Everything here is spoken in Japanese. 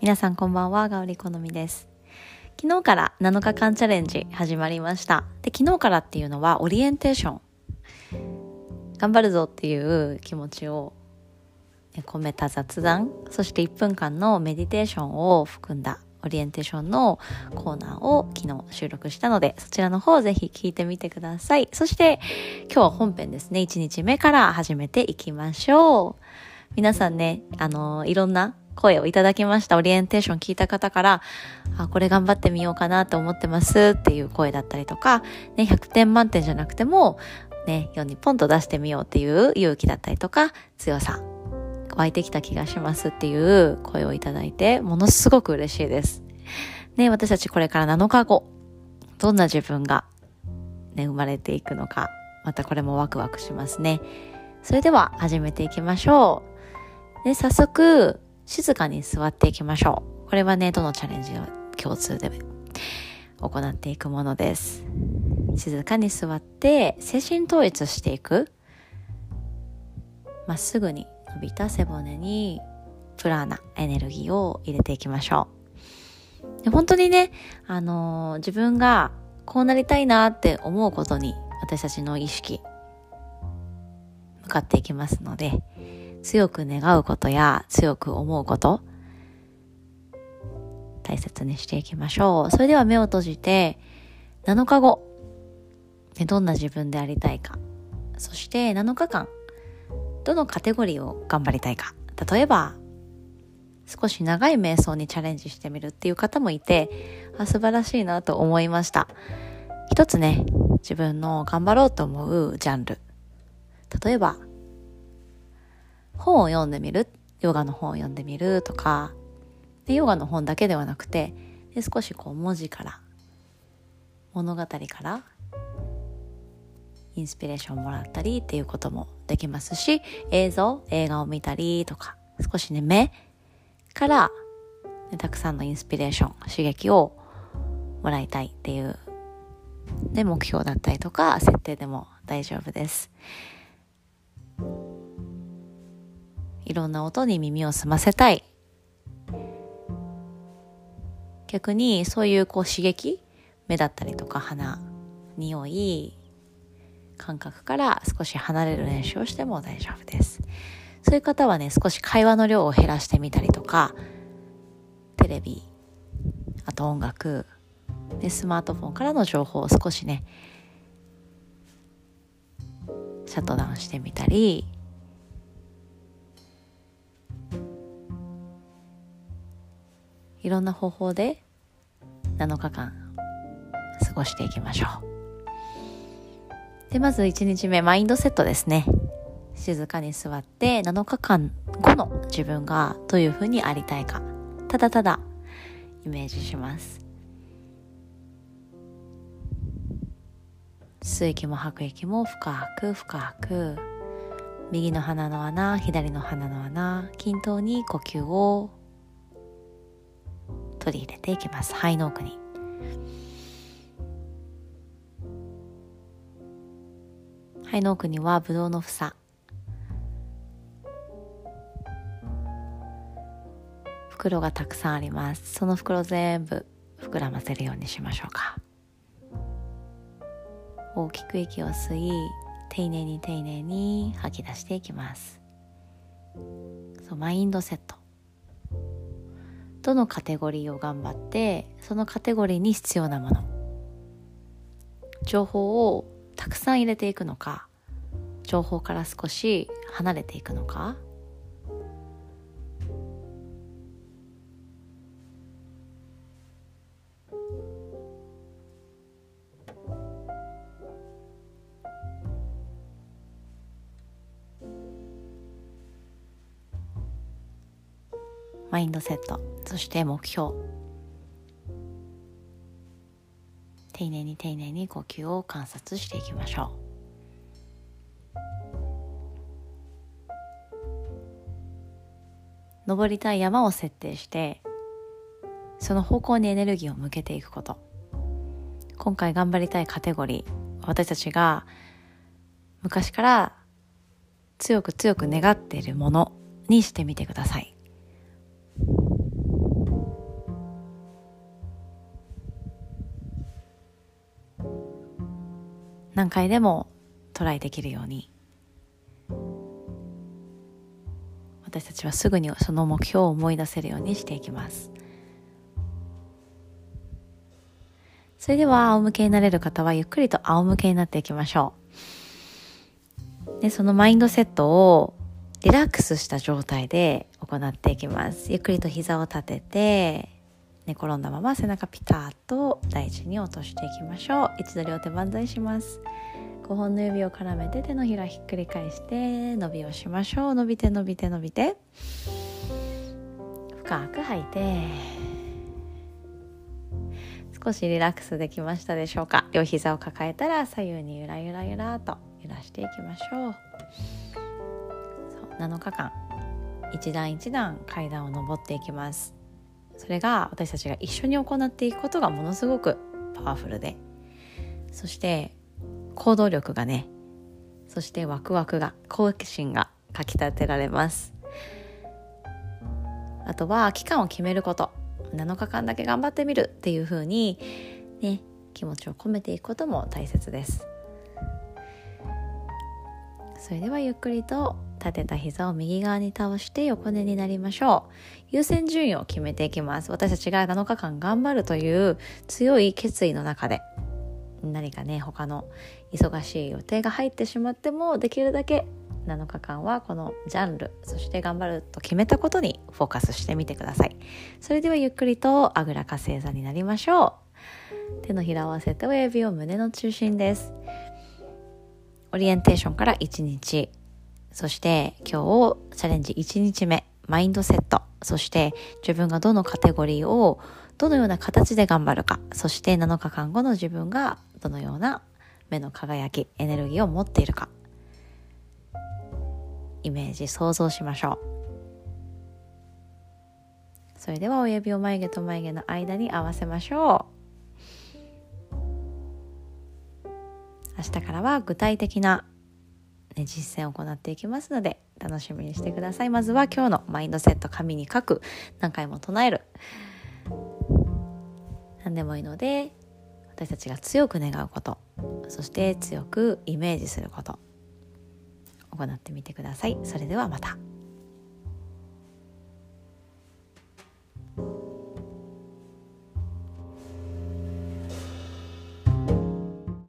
皆さんこんばんは、ガオリ好みです。昨日から7日間チャレンジ始まりました。で、昨日からっていうのはオリエンテーション。頑張るぞっていう気持ちを込めた雑談、そして1分間のメディテーションを含んだオリエンテーションのコーナーを昨日収録したので、そちらの方ぜひ聞いてみてください。そして今日は本編ですね、1日目から始めていきましょう。皆さんね、あのいろんな声をいただきました。オリエンテーション聞いた方から、あ、これ頑張ってみようかなと思ってますっていう声だったりとか、ね、100点満点じゃなくても、ね、世にポンと出してみようっていう勇気だったりとか、強さ、湧いてきた気がしますっていう声をいただいて、ものすごく嬉しいです。ね、私たちこれから7日後、どんな自分が、ね、生まれていくのか、またこれもワクワクしますね。それでは始めていきましょう。で、早速、静かに座っていきましょう。これはね、どのチャレンジの共通で行っていくものです。静かに座って、精神統一していく。まっすぐに伸びた背骨に、プラーナ、エネルギーを入れていきましょう。で本当にね、あのー自分がこうなりたいなって思うことに、私たちの意識、向かっていきますので、強く願うことや強く思うこと大切にしていきましょう。それでは目を閉じて7日後どんな自分でありたいか。そして7日間どのカテゴリーを頑張りたいか。例えば少し長い瞑想にチャレンジしてみるっていう方もいてあ素晴らしいなと思いました。一つね自分の頑張ろうと思うジャンル。例えば本を読んでみるヨガの本を読んでみるとかでヨガの本だけではなくてで少しこう文字から物語からインスピレーションもらったりっていうこともできますし映像映画を見たりとか少しね目から、たくさんのインスピレーション刺激をもらいたいっていうで目標だったりとか設定でも大丈夫です。いろんな音に耳を澄ませたい。逆にそういうこう刺激目だったりとか鼻、匂い、感覚から少し離れる練習をしても大丈夫です。そういう方はね、少し会話の量を減らしてみたりとか、テレビ、あと音楽、でスマートフォンからの情報を少しね、シャットダウンしてみたり、いろんな方法で7日間過ごしていきましょう。で、まず1日目、マインドセットですね。静かに座って7日間後の自分がどういうふうにありたいか、ただただイメージします。吸う息も吐く息も深く深く右の鼻の穴左の鼻の穴均等に呼吸を取り入れていきます。肺の奥に。肺の奥にはブドウの房。袋がたくさんあります。その袋全部膨らませるようにしましょうか。大きく息を吸い丁寧に丁寧に吐き出していきます。そうマインドセット。どのカテゴリーを頑張ってそのカテゴリーに必要なもの。情報をたくさん入れていくのか情報から少し離れていくのか。マインドセットそして目標。丁寧に丁寧に呼吸を観察していきましょう。登りたい山を設定してその方向にエネルギーを向けていくこと。今回頑張りたいカテゴリー私たちが昔から強く強く願っているものにしてみてください。何回でもトライできるように。私たちはすぐにその目標を思い出せるようにしていきます。それでは仰向けになれる方はゆっくりと仰向けになっていきましょう。でそのマインドセットをリラックスした状態で行っていきます。ゆっくりと膝を立てて寝転んだまま背中ピタッと大地に落としていきましょう。一度両手万歳します。5本の指を絡めて手のひらひっくり返して伸びをしましょう。伸びて伸びて伸びて。深く吐いて。少しリラックスできましたでしょうか。両膝を抱えたら左右にゆらゆらゆらと揺らしていきましょう。そう。7日間。一段一段階段を上っていきます。それが私たちが一緒に行っていくことがものすごくパワフルでそして行動力がねそしてワクワクが好奇心がかきたてられます。あとは期間を決めること。7日間だけ頑張ってみる。っていう風にね気持ちを込めていくことも大切です。それではゆっくりと立てた膝を右側に倒して横寝になりましょう。優先順位を決めていきます。私たちが7日間頑張るという強い決意の中で何かね他の忙しい予定が入ってしまってもできるだけ7日間はこのジャンルそして頑張ると決めたことにフォーカスしてみてください。それではゆっくりとあぐらか正座になりましょう。手のひらを合わせて親指を胸の中心です。オリエンテーションから1日。そして今日チャレンジ1日目マインドセット。そして自分がどのカテゴリーをどのような形で頑張るか。そして7日間後の自分がどのような目の輝きエネルギーを持っているか。イメージ想像しましょう。それでは親指を眉毛と眉毛の間に合わせましょう。明日からは具体的な、ね、実践を行っていきますので楽しみにしてください。まずは今日のマインドセット紙に書く。何回も唱える。何でもいいので私たちが強く願うこと。そして強くイメージすること。行ってみてください。それではまた。